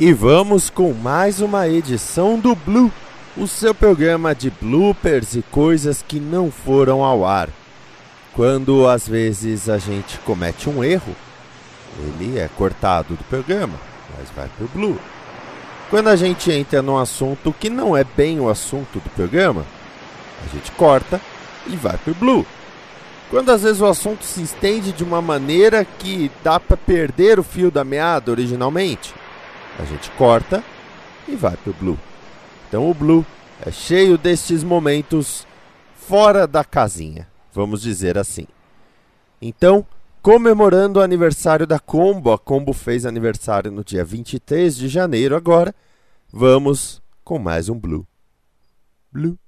E vamos com mais uma edição do Blue, o seu programa de bloopers e coisas que não foram ao ar. Quando às vezes a gente comete um erro, ele é cortado do programa, mas vai pro Blue. Quando a gente entra num assunto que não é bem o assunto do programa, a gente corta e vai pro Blue. Quando às vezes o assunto se estende de uma maneira que dá para perder o fio da meada originalmente, a gente corta e vai pro Blue. Então o Blue é cheio destes momentos fora da casinha, vamos dizer assim. Então, comemorando o aniversário da Combo, a Combo fez aniversário no dia 23 de janeiro agora, vamos com mais um Blue. Blue.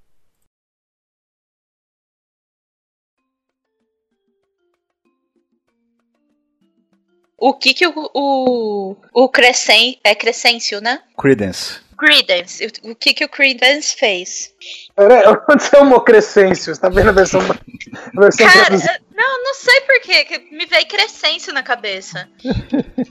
O que que o, o, o Crescen, é Crescêncio, né? Credence. Credence. O que que o Credence fez? Peraí, onde é o Crescêncio? Você tá vendo a versão, a versão Cara, eu- não, não sei por quê, que me veio Crescêncio na cabeça.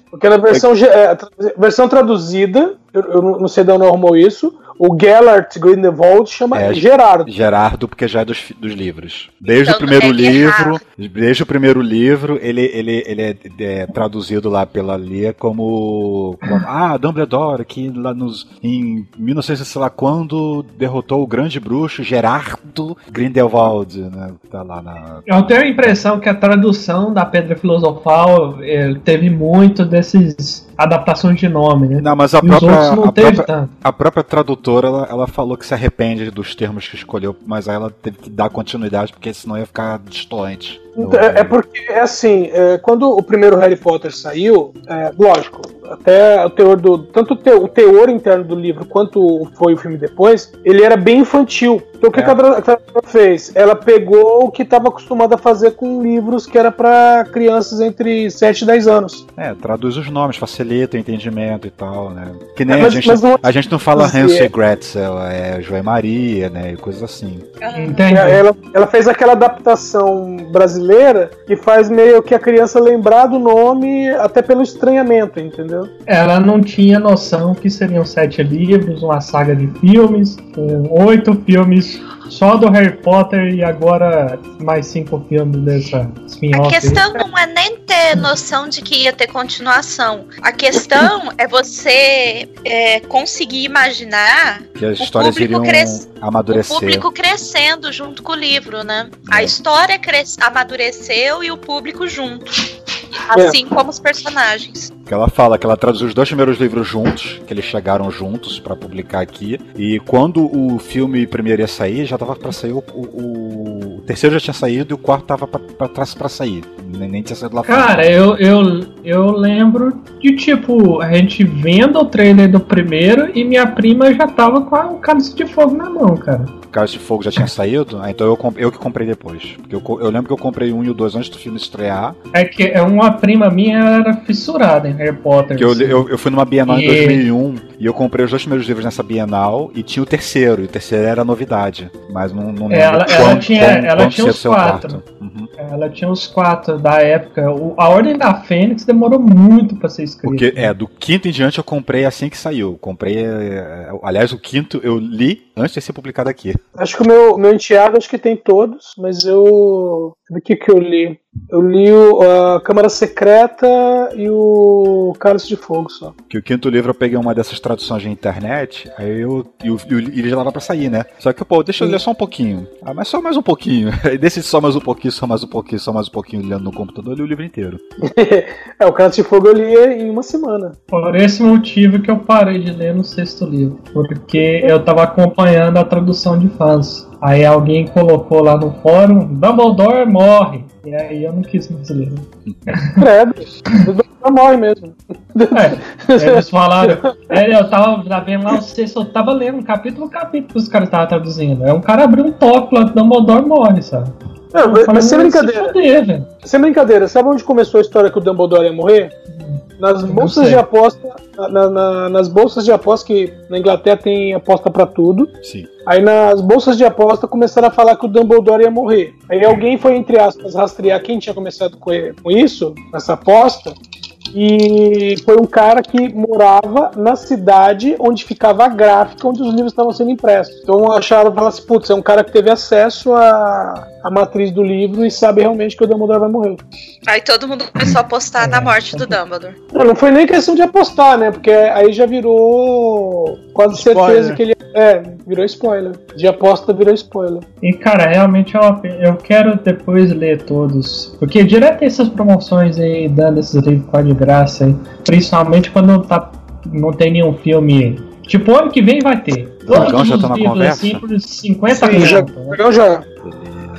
Porque na versão, é, tra- versão traduzida, eu, eu não sei de onde arrumou isso, o Gellert Grindelwald chama É, Gerardo. Gerardo, porque já é dos, dos livros. Desde Então, o primeiro é livro, desde o primeiro livro, ele, ele, ele é, é traduzido lá pela Lia como, como Ah, Dumbledore, que lá nos, em 1900 sei lá quando derrotou o grande bruxo Gerardo Grindelwald, né? Tá lá na. Eu tenho a impressão que a tradução da Pedra Filosofal eh, teve muito desses adaptações de nome, né? Não, mas a própria, não a própria, a própria tradutora, ela, ela falou que se arrepende dos termos que escolheu, mas aí ela teve que dar continuidade, porque senão ia ficar distoante. Então, É, é porque, é assim, é, quando o primeiro Harry Potter saiu, é, lógico, até o teor do. Tanto o te- o teor interno do livro quanto foi o filme depois, ele era bem infantil. Então o que, É. que a tra- a tradutora fez? Ela pegou o que estava acostumada a fazer com livros que era para crianças entre 7 e 10 anos. É, traduz os nomes, facilita o entendimento e tal, né? Que nem É, a, mas- gente, mas não- a gente não fala Hansel e Gretel, é Joé Maria, né? E coisas assim. Entendi. Ela, ela fez aquela adaptação brasileira que faz meio que a criança lembrar do nome até pelo estranhamento, entendeu? Ela não tinha noção que seriam sete livros, uma saga de filmes, com oito filmes só do Harry Potter e agora mais cinco filmes dessa A spin-off. questão não é nem ter noção de que ia ter continuação. A questão é você é, conseguir imaginar Que as O histórias público iriam cres- amadurecer. o público crescendo junto com o livro, né? A É. história cres- amadureceu e o público junto. É. Assim como os personagens. Que ela fala que ela traduziu os dois primeiros livros juntos, que eles chegaram juntos pra publicar aqui. E quando o filme primeiro ia sair, já tava pra sair o, o- o terceiro já tinha saído e o quarto tava pra sair. Nem, nem tinha saído lá fora. Cara, eu, eu, eu lembro de tipo, a gente vendo o trailer do primeiro e minha prima já tava com a- o cálice de fogo na mão, cara. Cálice de Fogo já tinha saído, ah, então eu, eu que comprei depois. Porque eu, eu lembro que eu comprei um e o dois antes do filme estrear. É que é uma prima minha era fissurada em Harry Potter. Que eu, assim. eu, eu fui numa Bienal em E- 2001 e eu comprei os dois primeiros livros nessa Bienal e tinha o terceiro. E o terceiro era novidade. Mas não, não lembro Ela- ela quão- tinha- quão- ela quanto tinha os quatro. Uhum. Ela tinha os quatro da época. O- a Ordem da Fênix demorou muito pra ser escrita. Porque, é, do quinto em diante eu comprei assim que saiu. Comprei. é, Aliás, o quinto eu li antes de ser publicado aqui. Acho que o meu, meu enteado acho que tem todos, mas eu. O que que eu li? Eu li o, a Câmara Secreta e o Cálice de Fogo só. Que o quinto livro eu peguei uma dessas traduções de internet, aí eu. E, ele já dava pra sair, né? Só que, pô, deixa eu ler só um pouquinho. Ah, mas só mais um pouquinho. Aí desse só mais um pouquinho, só mais um pouquinho, só mais um pouquinho lendo no computador, eu li o livro inteiro. é, o Cálice de Fogo eu li em uma semana. Por esse motivo que eu parei de ler no sexto livro. Porque eu tava acompanhando a tradução de fãs. Aí alguém colocou lá no fórum, Dumbledore morre. E aí eu não quis mais ler. Credo. Dumbledore morre mesmo. É, eles falaram. É, eu tava vendo lá, você só tava lendo um capítulo por capítulo que os caras estavam traduzindo. É um cara abriu um toque lá, Dumbledore morre, sabe? Não, mas, falei, mas sem "Vai se brincadeira. velho." Sem brincadeira, sabe onde começou a história que o Dumbledore ia morrer? Nas bolsas de aposta, na- na- nas bolsas de aposta que na Inglaterra tem aposta pra tudo. Sim. Aí nas bolsas de aposta começaram a falar que o Dumbledore ia morrer. Aí alguém foi, entre aspas, rastrear quem tinha começado com com isso, nessa aposta. E foi um cara que morava na cidade onde ficava a gráfica onde os livros estavam sendo impressos. Então acharam, falaram assim, putz, é um cara que teve acesso à, à matriz do livro e sabe realmente que o Dumbledore vai morrer. Aí todo mundo começou a apostar na morte do Dumbledore. Não, não foi nem questão de apostar, né? Porque aí já virou quase certeza Spoiler. que ele. É, virou spoiler. De aposta virou spoiler. E cara, realmente é uma. Eu quero depois ler todos. Porque direto tem essas promoções aí, dando esses livros quase de graça aí. Principalmente quando não, tá, não tem nenhum filme. Tipo, ano que vem vai ter. Dragão já os tá na livros conversa? assim por 50 Sim, já, já.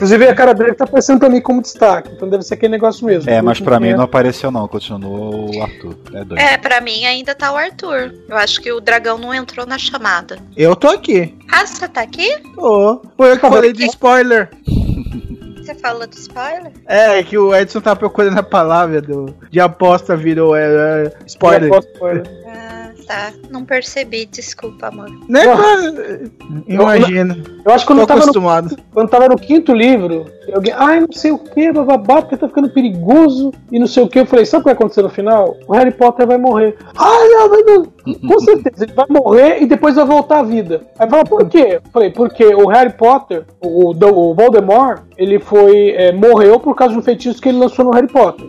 Inclusive a cara dele tá aparecendo pra mim como destaque, então deve ser aquele negócio mesmo. É, mas pra mim não apareceu não, continuou o Arthur. É doido. É, pra mim ainda tá o Arthur. Eu acho que o dragão não entrou na chamada. Eu tô aqui. Ah, você tá aqui? Tô. Foi eu que falei de spoiler. Você falou do spoiler? É, que o Edson tava procurando a palavra do, de aposta, virou é, é, spoiler. Eu aposto spoiler. Ah, tá. Não percebi, desculpa, amor. Né? Imagina. Eu acho que Tô quando tava, no, acostumado. quando tava no quinto livro, alguém, ai, não sei o que, bababá, porque tá ficando perigoso e não sei o que. Eu falei, sabe o que vai acontecer no final? O Harry Potter vai morrer. Ai, não, não. Com certeza, ele vai morrer e depois vai voltar à vida. Aí fala, por quê? Eu falei, porque o Harry Potter, o, o Voldemort, ele foi. é, morreu por causa de um feitiço que ele lançou no Harry Potter.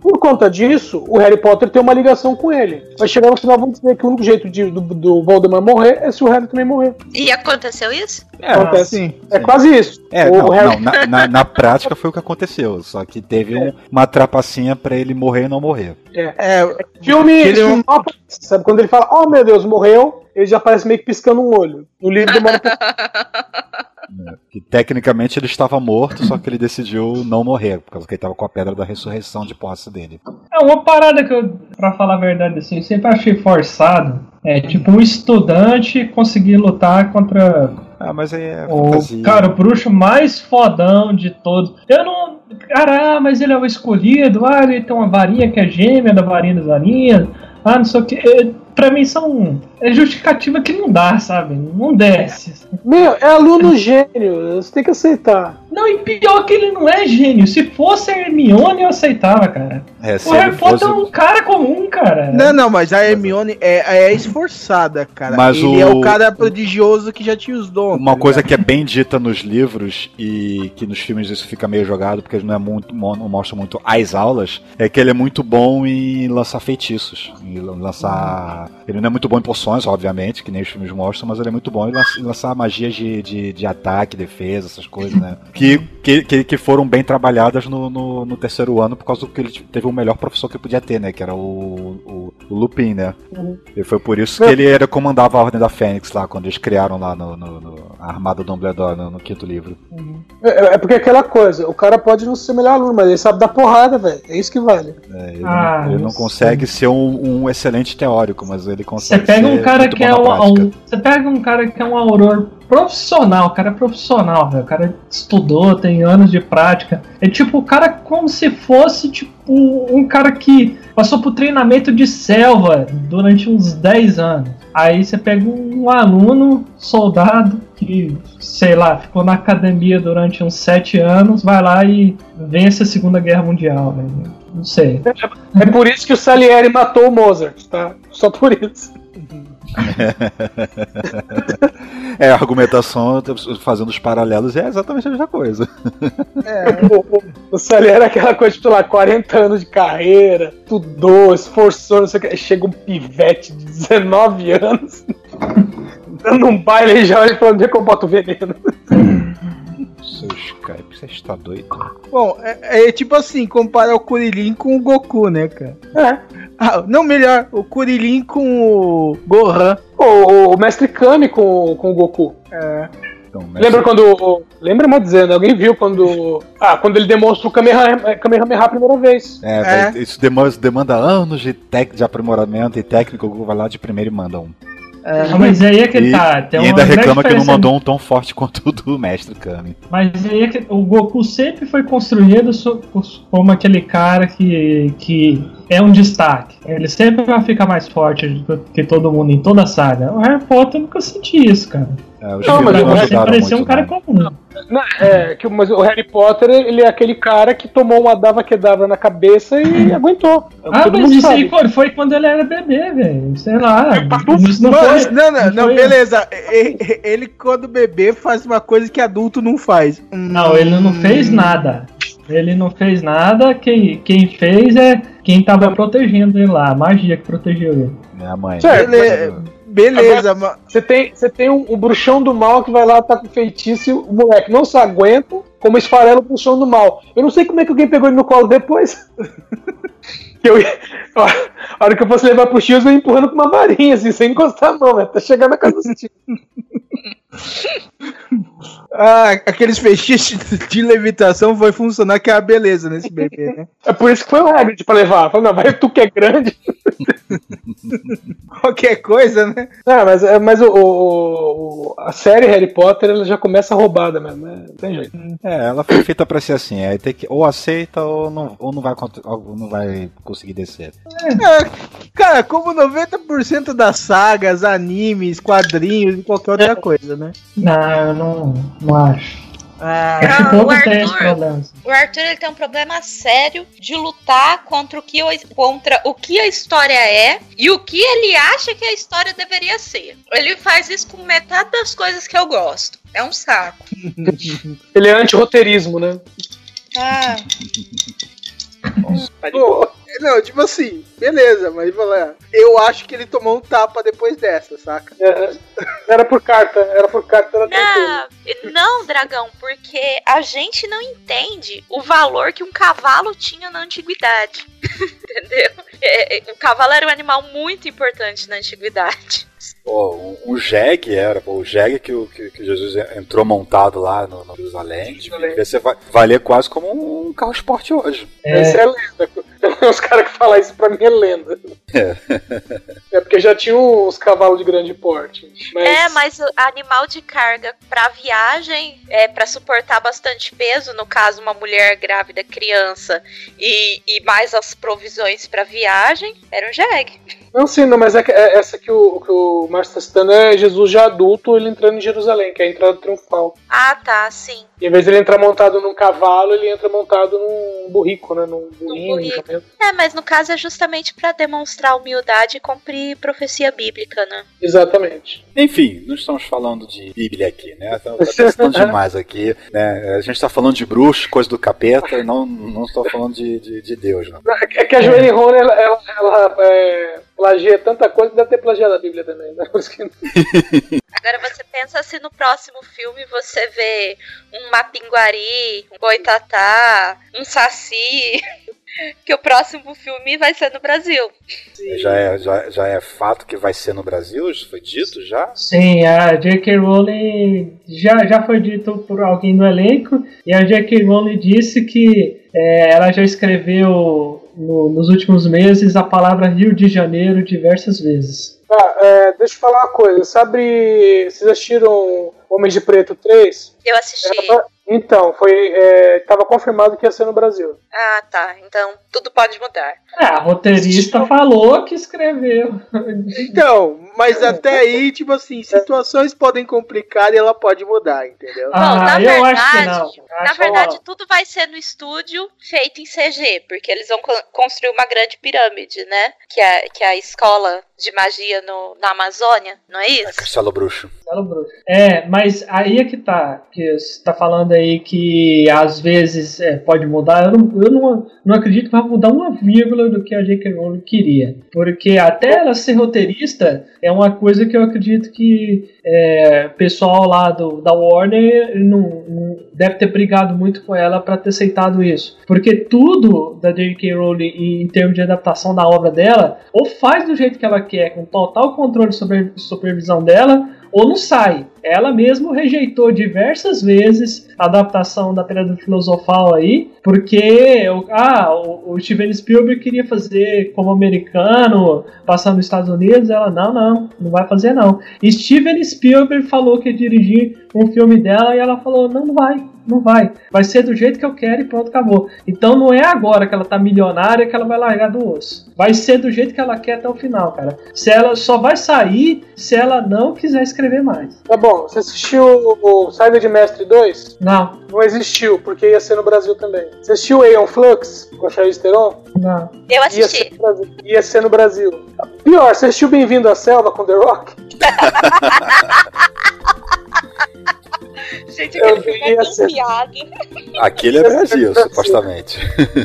Por conta disso, o Harry Potter tem uma ligação com ele. Vai chegar no final, vamos dizer que o único jeito de, do, do Voldemort morrer é se o Harry também morrer. E aconteceu isso? É, Acontece. sim. É quase isso. É, o não, Harry não, na, na- na prática foi o que aconteceu, só que teve um- uma trapacinha pra ele morrer e não morrer. É, Filme, Ele filme aparece, sabe? Quando ele fala, oh meu Deus, morreu, ele já aparece meio que piscando um olho. No livro demora um pouco. Que tecnicamente ele estava morto, só que ele decidiu não morrer, por causa que ele estava com a pedra da ressurreição de posse dele. É uma parada que eu, pra falar a verdade assim, eu sempre achei forçado. É tipo um estudante conseguir lutar contra Ah, mas aí é o fantasia. cara, o bruxo mais fodão de todos. Eu não. Cara, ah, mas ele é o escolhido. Ah, ele tem uma varinha que é gêmea da varinha das varinhas. Ah, não sei o que. É, pra mim são. É justificativa que não dá, sabe? Não desce. Meu, é aluno gênio, você tem que aceitar. Não, e pior que ele não é gênio. Se fosse a Hermione, eu aceitava, cara. É, O Harry Potter fosse- é um cara comum, cara. Não, não, mas a Hermione é, é esforçada, cara. Mas Ele é o- o cara prodigioso que já tinha os dons. Uma tá coisa ligado? que é bem dita nos livros e que nos filmes isso fica meio jogado porque não é muito não mostra muito as aulas é que ele é muito bom em lançar feitiços, em lançar ele não é muito bom em poções, obviamente, que nem os filmes mostram, mas ele é muito bom em lan- em lançar magias de, de, de ataque, defesa, essas coisas, né? Que, que, que, foram bem trabalhadas no, no, no terceiro ano por causa do que ele teve o melhor professor que podia ter, né? Que era o, o, o Lupin, né? E foi por isso que ele era, comandava a Ordem da Fênix lá, quando eles criaram lá no, no- no- a Armada do Dumbledore no, no quinto livro. É, é porque é aquela coisa, o cara pode não ser melhor aluno, mas ele sabe dar porrada, velho. É isso que vale. É, ele Ah, não, ele não consegue ser um, um excelente teórico, mas ele Você consegue pega um cara que é um, Você pega um cara que é um auror profissional, o cara é profissional, velho. O cara estudou, tem anos de prática. É tipo o cara como se fosse tipo um cara que passou por treinamento de selva durante uns 10 anos. Aí você pega um aluno, soldado, que, sei lá, ficou na academia durante uns 7 anos, vai lá e vence a Segunda Guerra Mundial, né? Não sei. É por isso que o Salieri matou o Mozart, tá? Só por isso. É, a argumentação, fazendo os paralelos, é exatamente a mesma coisa. O, o, o Salieri é aquela coisa, tipo, lá, 40 anos de carreira, estudou, esforçou, não sei o que. Chega um pivete de 19 anos, dando um baile e já olha e falando, onde é que eu boto veneno? Seu Skype, você está doido? Bom, é, é tipo assim, comparar o Kuririn com o Goku, né, cara? É. Ah, não, melhor, o Kuririn com o Gohan. O, o, Mestre Kami com, com o Goku. É. Então, mestre- Lembra quando. Lembra, mas dizendo, alguém viu quando. Ah, quando ele demonstra o Kamehameha, Kamehameha a primeira vez. É, É. isso demanda, demanda anos de, tec, de aprimoramento e técnico. O Google vai lá de primeiro e manda um. Ah, mas aí é que e, tá. Tem e ainda reclama que não mandou um tão forte quanto o do mestre Kami. Mas aí é que o Goku sempre foi construído como aquele cara que, que é um destaque. Ele sempre vai ficar mais forte do que todo mundo em toda a saga. O Harry Potter eu nunca senti isso, cara. É, Não, mas não Ele ajudaram parecia um cara não. comum. Não, é, que, mas o Harry Potter, ele é aquele cara que tomou uma dava quedava na cabeça e aguentou. Ah, Todo mas isso sabe. aí foi, foi quando ele era bebê, velho. Sei lá. Não Mas- foi, não, não, não, foi- beleza. Ele, quando bebê, faz uma coisa que adulto não faz. Hum. Não, ele não fez nada. Ele não fez nada. Quem, quem fez é quem tava protegendo ele lá. A magia que protegeu ele. É a mãe. Certo. Bele- Beleza, mas. Você tem, você tem um, um bruxão do mal que vai lá, tá com feitiço e o moleque não se aguenta, como esfarela o bruxão do mal. Eu não sei como é que alguém pegou ele no colo depois. Que eu, ia- ó, a hora que eu fosse levar pro X, eu ia empurrando com uma varinha, assim, sem encostar a mão, né? Tá chegando na casa do tio. Ah, aqueles feitiços de levitação foi funcionar que é a beleza nesse bebê, né? É por isso que foi o Hagrid pra levar. Falei, não, vai tu que é grande. Qualquer coisa, né? Ah, mas, é- mas o, o- o- a série Harry Potter ela já começa roubada mesmo, né? Não tem jeito. É, ela foi feita pra ser assim. Aí tem que ou aceita ou não, ou não, vai, ou não vai conseguir descer. Cara, como 90% das sagas, animes, quadrinhos e qualquer outra coisa, né? Não, eu não, não acho. Ah, Ah, todos o Arthur-. O Arthur ele tem um problema sério de lutar contra o que contra o que a história é e o que ele acha que a história deveria ser. Ele faz isso com metade das coisas que eu gosto. É um saco. Ele é anti-roteirismo, né? Ah, Pô, não, tipo assim, beleza, mas vou lá. Eu acho que ele tomou um tapa depois dessa, saca? É, era por carta, era por carta. Era tranquilo. não, não, dragão, porque a gente não entende o valor que um cavalo tinha na antiguidade. Entendeu? É, é, o cavalo era um animal muito importante na antiguidade. Pô, o, o Jeg era, pô, o Jeg que, o- que, que Jesus entrou montado lá no, no Jerusalém, devia ser, va- valia quase como um carro esporte hoje. Essa é lenda. Tem uns caras que falam isso pra mim é lenda. É. porque já tinha uns cavalos de grande porte. Mas, É, mas o animal de carga pra viagem, é para suportar bastante peso, no caso uma mulher grávida, criança e, e mais as provisões pra viagem, era um jegue. Não, sim, não, mas é, que- é essa que o, que o Márcio tá citando é Jesus já adulto, ele entrando em Jerusalém, que é a entrada triunfal. Ah, tá, sim. E em vez de ele entrar montado num cavalo, ele entra montado num burrico, né? Num burrinho, num. É, mas no caso é justamente pra demonstrar humildade e cumprir profecia bíblica, né? Exatamente. Enfim, não estamos falando de Bíblia aqui, né? Estamos testando demais aqui. Né? A gente está falando de bruxo, coisa do capeta, e não, não estou falando de, de, de Deus, não. É que a Joanne Rony, ela, ela, ela, é, plagia tanta coisa que deve ter plagiado a Bíblia também, né? Por isso que- Agora você pensa se no próximo filme você vê um mapinguari, um boitatá, um saci. Que o próximo filme vai ser no Brasil. Já é, já, já é fato que vai ser no Brasil? Isso foi dito já? Sim, a J.K. Rowling já, já foi dito por alguém do elenco e a J.K. Rowling disse que é, ela já escreveu no- nos últimos meses a palavra Rio de Janeiro diversas vezes. Tá, é, deixa eu falar uma coisa. Sabe, vocês assistiram Homens de Preto 3? Eu assisti. Era Então, foi. É, tava confirmado que ia ser no Brasil. Ah, tá. Então tudo pode mudar. É, a roteirista falou que escreveu. Então, mas até aí, tipo assim, situações podem complicar e ela pode mudar, entendeu? Ah, na eu verdade- acho que não. Na Acho- verdade, tudo vai ser no estúdio feito em CG, porque eles vão co- construir uma grande pirâmide, né? Que é, que é a escola de magia no, na Amazônia, não é isso? Castelo Bruxo. Fala, Bruno. É, mas aí é que tá. Que você tá falando aí que às vezes é, pode mudar. Eu, não, eu não, não acredito que vai mudar uma vírgula do que a J.K. Rowling queria. Porque até ela ser roteirista é uma coisa que eu acredito que é, pessoal lá do, da Warner não, não deve ter brigado muito com ela para ter aceitado isso. Porque tudo da J.K. Rowling em termos de adaptação da obra dela, ou faz do jeito que ela quer, com total controle sobre a supervisão dela, ou não sai. Ela mesmo rejeitou diversas vezes a adaptação da Pedra Filosofal aí, porque ah, o, Steven Spielberg queria fazer como americano, passando nos Estados Unidos. Ela, não, não, não vai fazer não. Steven Spielberg falou que ia dirigir um filme dela e ela falou, não, não vai, não vai. Vai ser do jeito que eu quero e pronto, acabou. Então não é agora que ela tá milionária que ela vai largar do osso. Vai ser do jeito que ela quer até o final, cara. Se ela só vai sair se ela não quiser escrever mais. Tá bom, você assistiu o Saga de Mestre 2? Não, Não existiu, porque ia ser no Brasil também. Você assistiu Aeon Flux com a Charlize Theron? não. Eu Ia ser, assisti. no Brasil. ia ser no Brasil. Pior, você assistiu Bem-vindo à Selva com The Rock? Gente, Eu aquele filme é ser- piado. Aquele é Brasil, supostamente.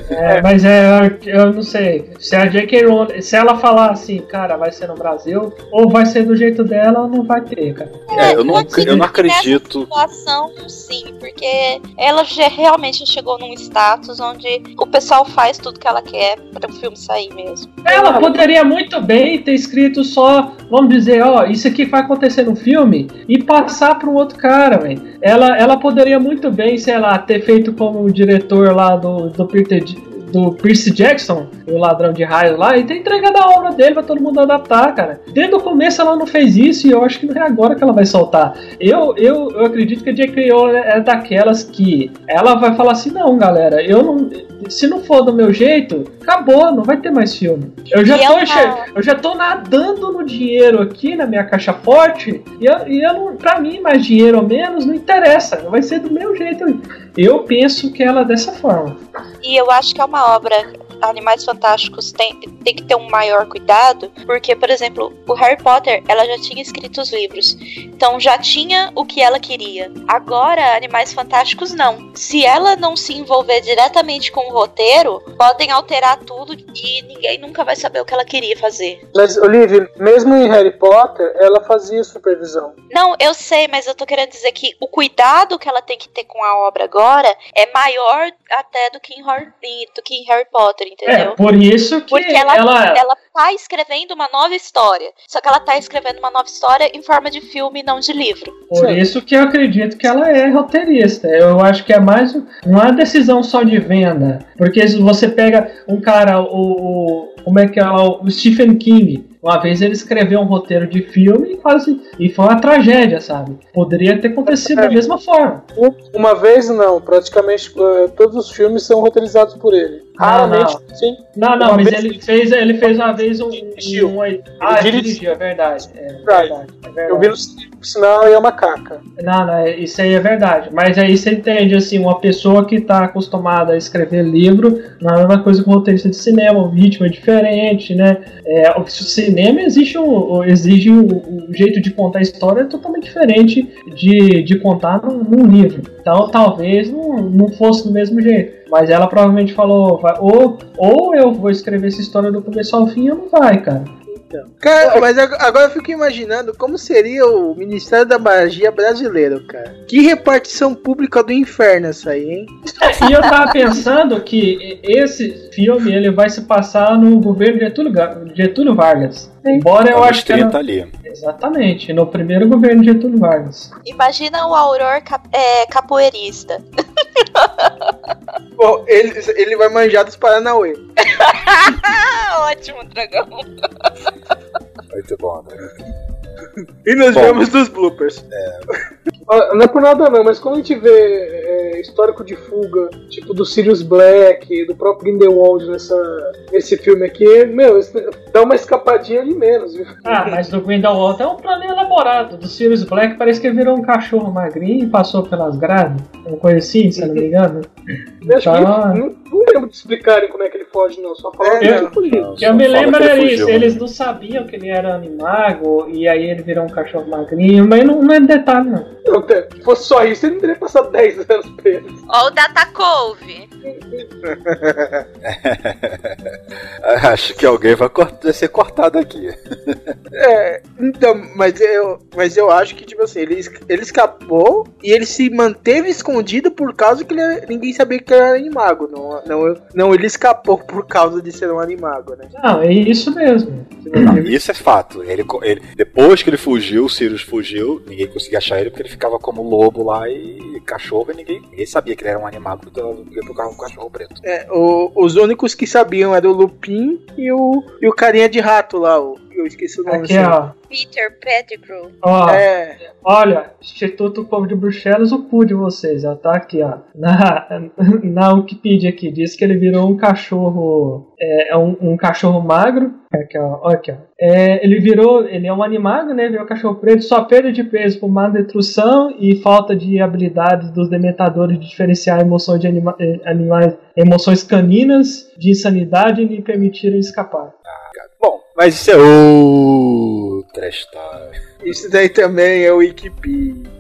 É, mas é, eu, não sei. Se a J.K. Rowling, se ela falar assim, cara, vai ser no Brasil, ou vai ser do jeito dela, não vai ter, cara. É, eu não, eu não que nessa acredito. situação, sim, porque ela já realmente chegou num status onde o pessoal faz tudo que ela quer para o filme sair mesmo. Ela poderia muito bem ter escrito só, vamos dizer, ó, isso aqui vai acontecer no filme e passar para um outro cara, velho. Ela, ela poderia muito bem, sei lá, ter feito como o diretor lá do, do Peter. Do Percy Jackson, o ladrão de raios lá, e ter entregado a obra dele pra todo mundo adaptar, cara. Desde o começo ela não fez isso e eu acho que não é agora que ela vai soltar. Eu, eu, eu acredito que a J.K. Rowling é daquelas que ela vai falar assim: não, galera, eu não. Se não for do meu jeito, acabou, não vai ter mais filme. Eu já, E é tô, che- eu já tô nadando no dinheiro aqui na minha caixa forte e, eu, e eu não, pra mim, mais dinheiro ou menos, não interessa. Vai ser do meu jeito. Eu penso que ela é dessa forma. E eu acho que é uma obra. Animais Fantásticos tem, tem que ter um maior cuidado, porque, por exemplo, o Harry Potter, ela já tinha escrito os livros, então já tinha o que ela queria. Agora, Animais Fantásticos não. Se ela não se envolver diretamente com o roteiro, podem alterar tudo e ninguém nunca vai saber o que ela queria fazer. Mas, Olivia, mesmo em Harry Potter, ela fazia supervisão. Não, eu sei, mas eu tô querendo dizer que o cuidado que ela tem que ter com a obra agora é maior até do que em Harry, do que em Harry Potter, É, entendeu? por isso que Porque ela, ela. ela tá escrevendo uma nova história. Só que ela tá escrevendo uma nova história em forma de filme, não de livro. Por Sim. isso que eu acredito que ela é roteirista. Eu acho que é mais um- não é decisão só de venda. Porque se você pega um cara, o, o- como é que é o Stephen King. Uma vez ele escreveu um roteiro de filme e quase e foi uma tragédia, sabe? Poderia ter acontecido da mesma forma. Um- Uma vez não, praticamente eh, todos os filmes são roteirizados por ele. Ah, Raramente, sim. Não, não, Uma mas vez- ele fez, ele fez uma vez um, Dirigiu. um, um ah, Ele ele dirigi- dirigiu, é verdade. É Verdade. é verdade. Eu vi no sinal, e é uma caca. Não, não, é- isso aí é verdade. Mas aí você entende, assim, uma pessoa que está acostumada a escrever livro, não é a mesma coisa que um roteirista de cinema, o ritmo é diferente, né? É, o cinema exige um, exige um, um jeito de contar a história totalmente diferente de, de contar num, num livro. Então talvez não, não fosse do mesmo jeito. Mas ela provavelmente falou, ou, ou eu vou escrever essa história do começo ao fim ou não vai, cara. Cara, mas ag- agora eu fico imaginando como seria o Ministério da Magia brasileiro, cara. Que repartição pública do inferno essa aí, hein? E eu tava pensando que esse filme ele vai se passar no governo Getúlio, Getúlio Vargas. Embora eu acho que 30 era, ali. exatamente no primeiro governo Getúlio Vargas. Imagina o Auror cap- é, capoeirista. Pô, ele, ele vai manjar dos Paranauê. Ótimo, dragão. Muito bom, né? E nos Bom. vemos dos bloopers. Ah, Não é por nada não, mas quando a gente vê é, histórico de fuga, tipo do Sirius Black, do próprio Grindelwald nessa, nesse filme aqui, meu, dá uma escapadinha de menos, viu? Ah, mas do Grindelwald é um plano elaborado. Do Sirius Black parece que ele virou um cachorro magrinho e passou pelas grades. Uma coisa assim, se eu não me engano. Eu acho que Tá. não, de explicarem como é que ele foge, não. Só falaram É, que não. ele fugiu. Não, Que só eu me fala lembro era fugiu, isso, né? eles não sabiam que ele era animago e aí ele virou um cachorro magrinho, mas não, não é detalhe não. Se fosse só isso, ele não teria passado 10 anos preso. Ó, o Datacove. Acho que alguém vai, cort- vai ser cortado aqui. É, então, mas eu, mas eu acho que, tipo assim, ele, ele escapou e ele se manteve escondido por causa que ele- ninguém sabia que ele era animago. Não, não Não, ele escapou por causa de ser um animago, né? Não, é isso mesmo. Não, isso é fato. Ele, ele- depois que ele fugiu, o Sirius fugiu, ninguém conseguia achar ele porque ele ficava como lobo lá e cachorro e ninguém, ninguém sabia que ele era um animago do do carro com cachorro preto. É, o- os únicos que sabiam eram o Lupin e o, e o carinha de rato lá, o, eu esqueci o nome Aqui, ó. Peter Pettigrew. Ó, É, olha, Instituto Povo de Bruxelas, o cu de vocês, ó, tá aqui, ó. Na, na Wikipedia aqui, diz que ele virou um cachorro. É, é um, um cachorro magro. Aqui, ó, aqui, ó. É, ele virou. Ele é um animago, né? Virou cachorro preto, só perda de peso por má nutrição e falta de habilidades dos dementadores de diferenciar emoções de anima, eh, animais, emoções caninas de insanidade e lhe permitirem escapar. Mas isso é outra história. isso daí também é Wikipedia.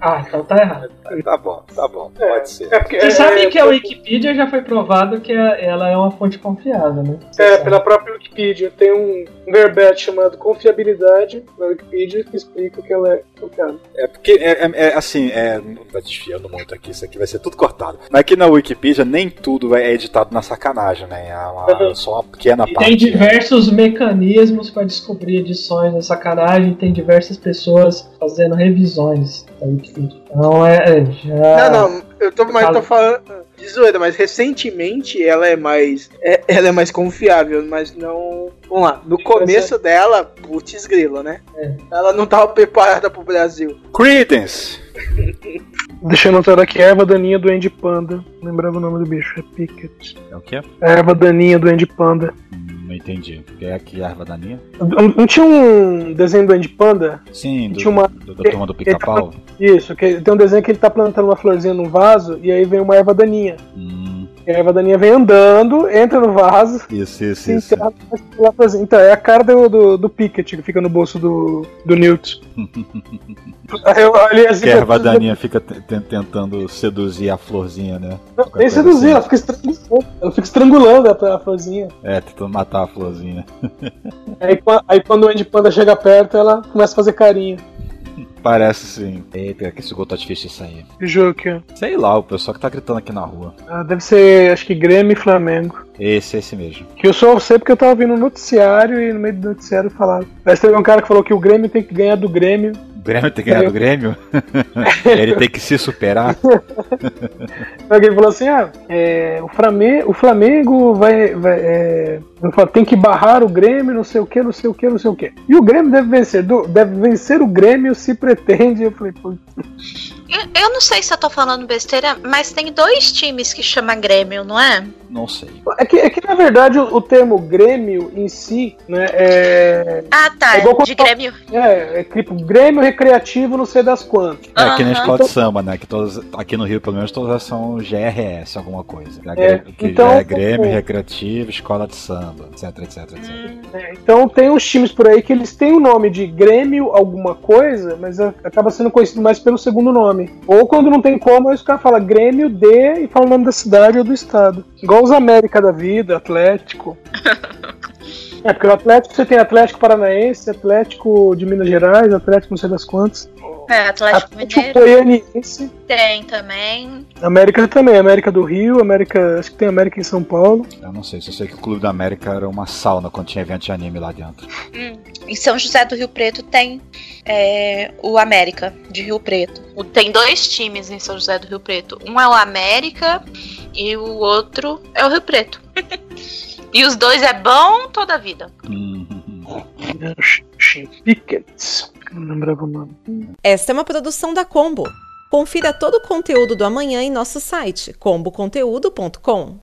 Ah, então tá errado. Tá bom, tá bom, pode ser. É porque Você é, sabe é, que a Wikipedia já foi provado que a- ela é uma fonte confiável, né? Você É, sabe. pela própria Wikipedia. Tem um verbete chamado confiabilidade na Wikipedia que explica que ela é confiável. É porque, é, é- é assim, é, não tá desfiando muito aqui, isso aqui vai ser tudo cortado. Mas aqui na Wikipedia nem tudo é editado na sacanagem, né? É uma- Uhum. só uma pequena E parte. tem diversos mecanismos para descobrir edições da sacanagem, tem diversas pessoas fazendo revisões Então é, é já. Não, não, eu tô, mas tô falando de zoeira, mas recentemente ela é mais. é- ela é mais confiável, mas não. Vamos lá, no começo dela, putz grilo, né? É. Ela não tava preparada pro Brasil. Credence! Deixa eu anotar aqui, erva daninha do Andy Panda. Lembrava o nome do bicho, é Picket. É o quê? Erva daninha do Andy Panda. Não entendi. É aqui a erva daninha? Não, não tinha um desenho do Andy Panda? Sim, do, Tinha uma- do- da turma do pica-pau. Isso, que tem um desenho que ele tá plantando uma florzinha num vaso e aí vem uma erva daninha. Hum, E a erva daninha vem andando, entra no vaso, isso, isso, isso. enterra, a. Então, é a cara do, do, do Pickett que fica no bolso do, do Newt. Aí eu olhei assim. Que a erva eu- daninha fica te- te- tentando seduzir a florzinha, né? Não, Nem seduzir, assim. ela fica estrangulando. Ela fica estrangulando a, a florzinha. É, tentando matar a florzinha. Aí, aí quando o Andy Panda chega perto, ela começa a fazer carinho. Parece sim. Eita, que esse gol tá difícil de sair. Que jogo que é? Sei lá, o pessoal que tá gritando aqui na rua. Ah, deve ser, acho que Grêmio e Flamengo. Esse, esse mesmo. Que eu só sei porque eu tava ouvindo um noticiário e no meio do noticiário falaram. Mas teve um cara que falou que o Grêmio tem que ganhar do Grêmio. O Grêmio tem que ganhar do Grêmio? Ele tem que se superar? Alguém falou assim: ah, é, o, Flamengo, o Flamengo vai. vai é, tem que barrar o Grêmio, não sei o que, não sei o que, não sei o que. E o Grêmio deve vencer. deve vencer o Grêmio se pretende. Eu falei, pô, Eu, eu não sei se eu tô falando besteira, mas tem dois times que chama Grêmio, não é? Não sei. É que, é que na verdade o, o termo Grêmio em si, né, é, Ah, tá. É igual de Grêmio. é, é tipo Grêmio Recreativo, não sei das quantas. É que nem Aham. escola de samba, né? Que todas, aqui no Rio, pelo menos, todas são GRS, alguma coisa. É, que então, já é Grêmio, Recreativo, Escola de Samba, etc, etc, etc. É, então tem uns times por aí que eles têm o nome de Grêmio alguma coisa, mas acaba sendo conhecido mais pelo segundo nome. Ou quando não tem como, aí os caras falam Grêmio de e falam o nome da cidade ou do estado. Igual os América da vida, Atlético. É, porque o Atlético você tem Atlético Paranaense, Atlético de Minas Gerais, Atlético não sei das quantas. É, Atlético Atlético Mineiro Goianiense. tem também. América também, América do Rio, América. Acho que tem América em São Paulo. Eu não sei, só sei que o Clube da América era uma sauna quando tinha evento de anime lá dentro. Hum, Em São José do Rio Preto tem é, o América de Rio Preto. Tem dois times em São José do Rio Preto. Um é o América e o outro é o Rio Preto. e os dois é bom toda a vida. Hum, Pickets. Não lembrava o nome. Esta é uma produção da Combo. Confira todo o conteúdo do amanhã em nosso site comboconteúdo.com.